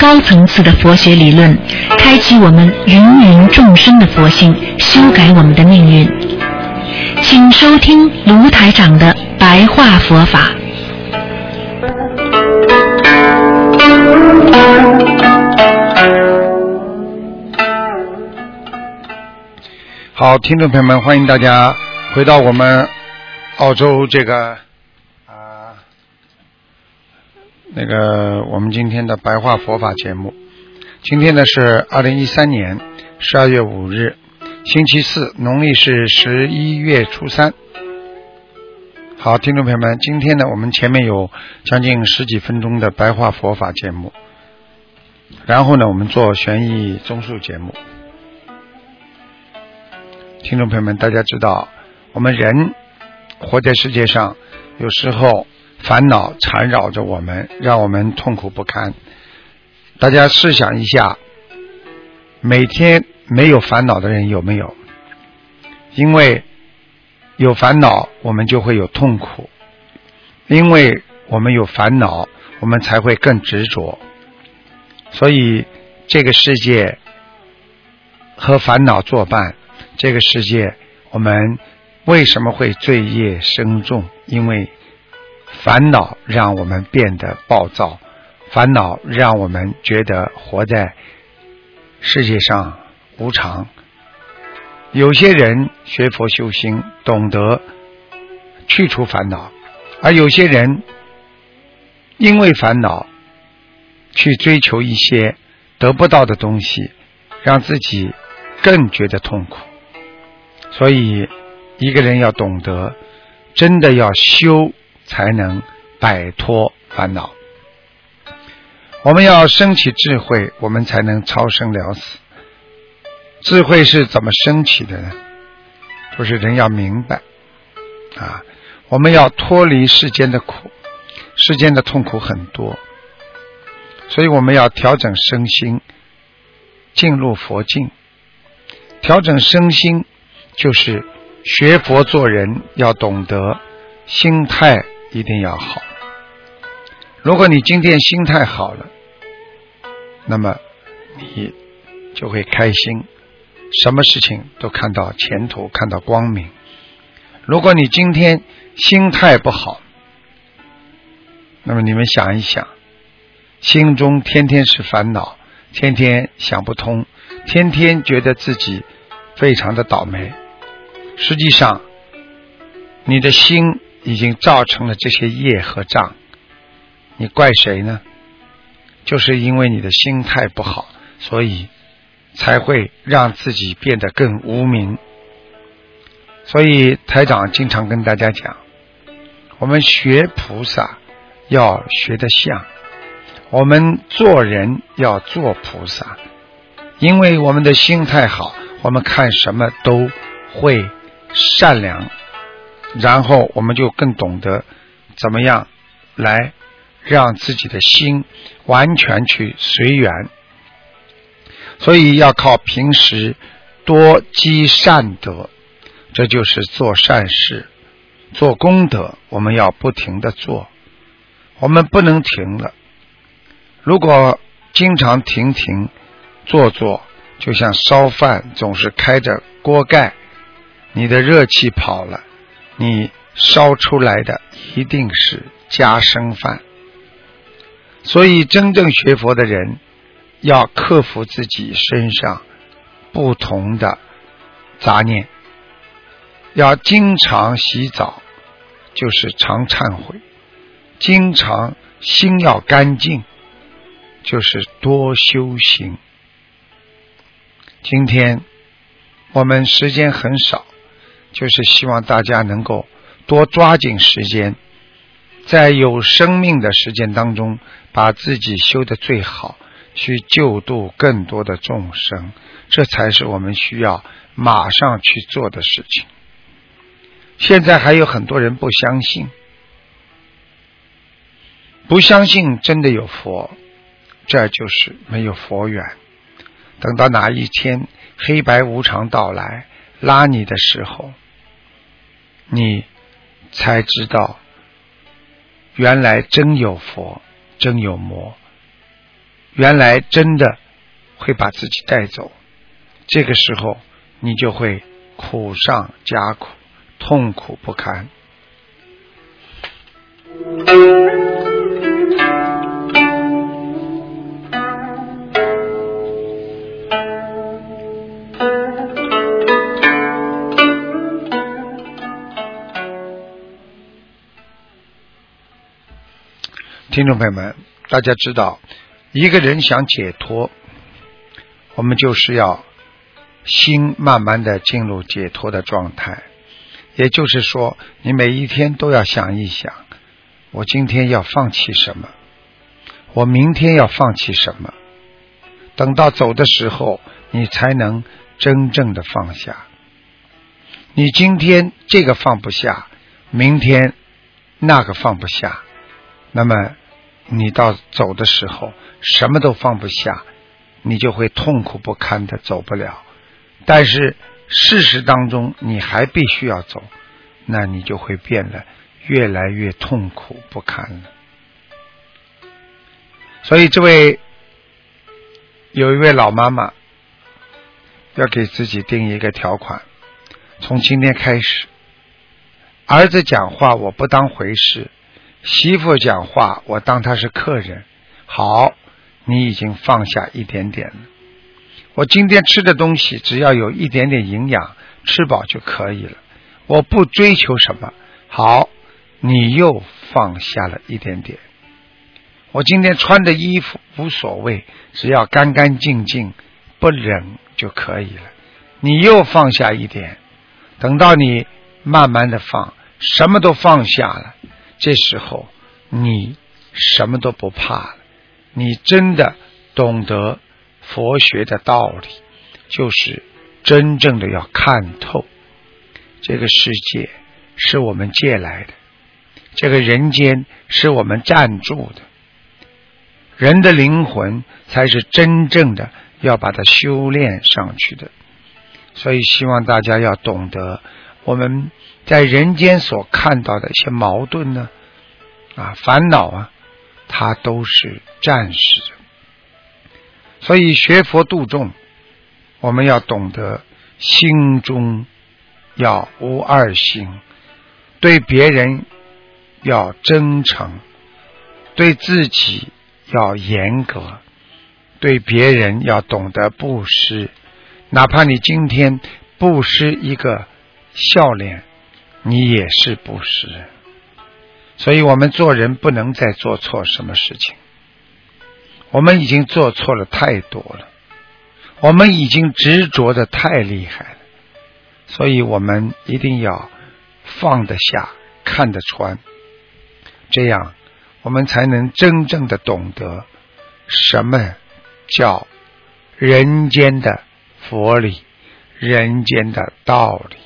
高层次的佛学理论，开启我们芸芸众生的佛性，修改我们的命运。请收听卢台长的白话佛法。好，听众朋友们，欢迎大家回到我们澳洲这个啊那个我们今天的白话佛法节目。今天呢是二零一三年十二月五日，星期四，农历是十一月初三。好，听众朋友们，今天呢我们前面有将近十几分钟的白话佛法节目，然后呢我们做悬疑综述节目。听众朋友们，大家知道，我们人活在世界上，有时候烦恼缠绕着我们，让我们痛苦不堪。大家试想一下，每天没有烦恼的人有没有？因为有烦恼，我们就会有痛苦；因为我们有烦恼，我们才会更执着。所以，这个世界和烦恼作伴。这个世界，我们为什么会罪业深重？因为烦恼让我们变得暴躁，烦恼让我们觉得活在世界上无常。有些人学佛修心，懂得去除烦恼，而有些人因为烦恼去追求一些得不到的东西，让自己更觉得痛苦。所以，一个人要懂得，真的要修，才能摆脱烦恼。我们要升起智慧，我们才能超生了死。智慧是怎么升起的呢？就是人要明白啊，我们要脱离世间的苦，世间的痛苦很多，所以我们要调整身心，进入佛境，调整身心。就是学佛做人要懂得心态一定要好。如果你今天心态好了，那么你就会开心，什么事情都看到前途，看到光明。如果你今天心态不好，那么你们想一想，心中天天是烦恼，天天想不通，天天觉得自己非常的倒霉。实际上，你的心已经造成了这些业和障，你怪谁呢？就是因为你的心态不好，所以才会让自己变得更无名。所以台长经常跟大家讲，我们学菩萨要学得像，我们做人要做菩萨，因为我们的心态好，我们看什么都会。善良，然后我们就更懂得怎么样来让自己的心完全去随缘。所以要靠平时多积善德，这就是做善事、做功德。我们要不停的做，我们不能停了。如果经常停停做做，就像烧饭总是开着锅盖。你的热气跑了，你烧出来的一定是加生饭。所以，真正学佛的人要克服自己身上不同的杂念，要经常洗澡，就是常忏悔；经常心要干净，就是多修行。今天我们时间很少。就是希望大家能够多抓紧时间，在有生命的时间当中，把自己修得最好，去救度更多的众生，这才是我们需要马上去做的事情。现在还有很多人不相信，不相信真的有佛，这就是没有佛缘。等到哪一天黑白无常到来拉你的时候，你才知道，原来真有佛，真有魔，原来真的会把自己带走。这个时候，你就会苦上加苦，痛苦不堪。听众朋友们，大家知道，一个人想解脱，我们就是要心慢慢的进入解脱的状态。也就是说，你每一天都要想一想，我今天要放弃什么，我明天要放弃什么。等到走的时候，你才能真正的放下。你今天这个放不下，明天那个放不下，那么。你到走的时候，什么都放不下，你就会痛苦不堪的走不了。但是事实当中，你还必须要走，那你就会变得越来越痛苦不堪了。所以，这位有一位老妈妈要给自己定一个条款：从今天开始，儿子讲话我不当回事。媳妇讲话，我当她是客人。好，你已经放下一点点了。我今天吃的东西，只要有一点点营养，吃饱就可以了。我不追求什么。好，你又放下了一点点。我今天穿的衣服无所谓，只要干干净净，不冷就可以了。你又放下一点。等到你慢慢的放，什么都放下了。这时候，你什么都不怕了。你真的懂得佛学的道理，就是真正的要看透这个世界是我们借来的，这个人间是我们暂住的。人的灵魂才是真正的要把它修炼上去的。所以，希望大家要懂得我们。在人间所看到的一些矛盾呢，啊，烦恼啊，它都是暂时的。所以学佛度众，我们要懂得心中要无二心，对别人要真诚，对自己要严格，对别人要懂得布施，哪怕你今天布施一个笑脸。你也是不是？所以我们做人不能再做错什么事情。我们已经做错了太多了，我们已经执着的太厉害了，所以我们一定要放得下、看得穿，这样我们才能真正的懂得什么叫人间的佛理、人间的道理。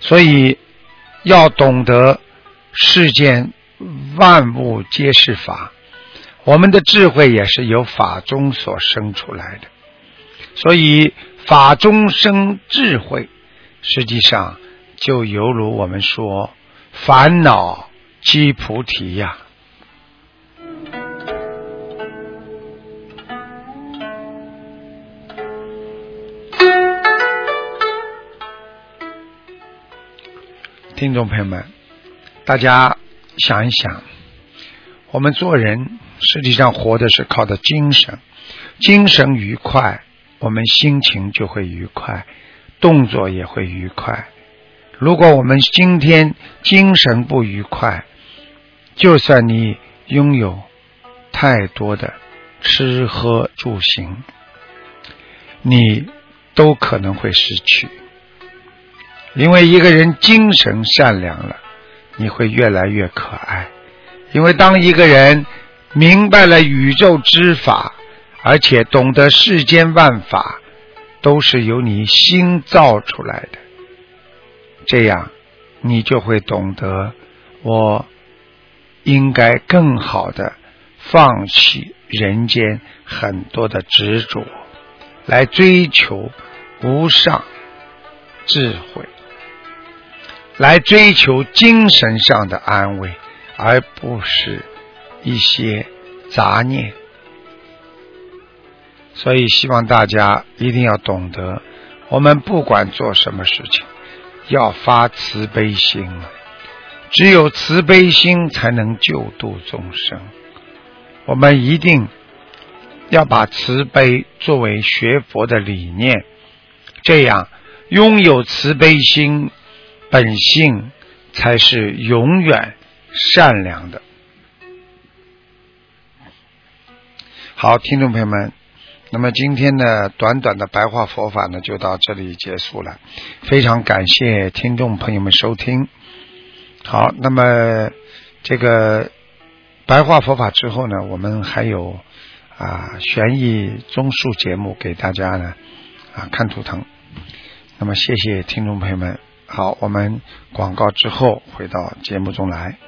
所以要懂得世间万物皆是法，我们的智慧也是由法中所生出来的。所以法中生智慧，实际上就犹如我们说烦恼即菩提呀。听众朋友们，大家想一想，我们做人实际上活的是靠的精神，精神愉快，我们心情就会愉快，动作也会愉快。如果我们今天精神不愉快，就算你拥有太多的吃喝住行，你都可能会失去。因为一个人精神善良了，你会越来越可爱。因为当一个人明白了宇宙之法，而且懂得世间万法都是由你心造出来的，这样你就会懂得我应该更好的放弃人间很多的执着，来追求无上智慧，来追求精神上的安慰，而不是一些杂念。所以，希望大家一定要懂得，我们不管做什么事情，要发慈悲心啊！只有慈悲心，才能救度众生。我们一定要把慈悲作为学佛的理念，这样拥有慈悲心，本性才是永远善良的。好，听众朋友们。那么今天呢，短短的白话佛法呢，就到这里结束了。非常感谢听众朋友们收听。好，那么这个白话佛法之后呢，我们还有啊悬疑综述节目给大家呢啊看图腾。那么谢谢听众朋友们。好我们广告之后回到节目中来。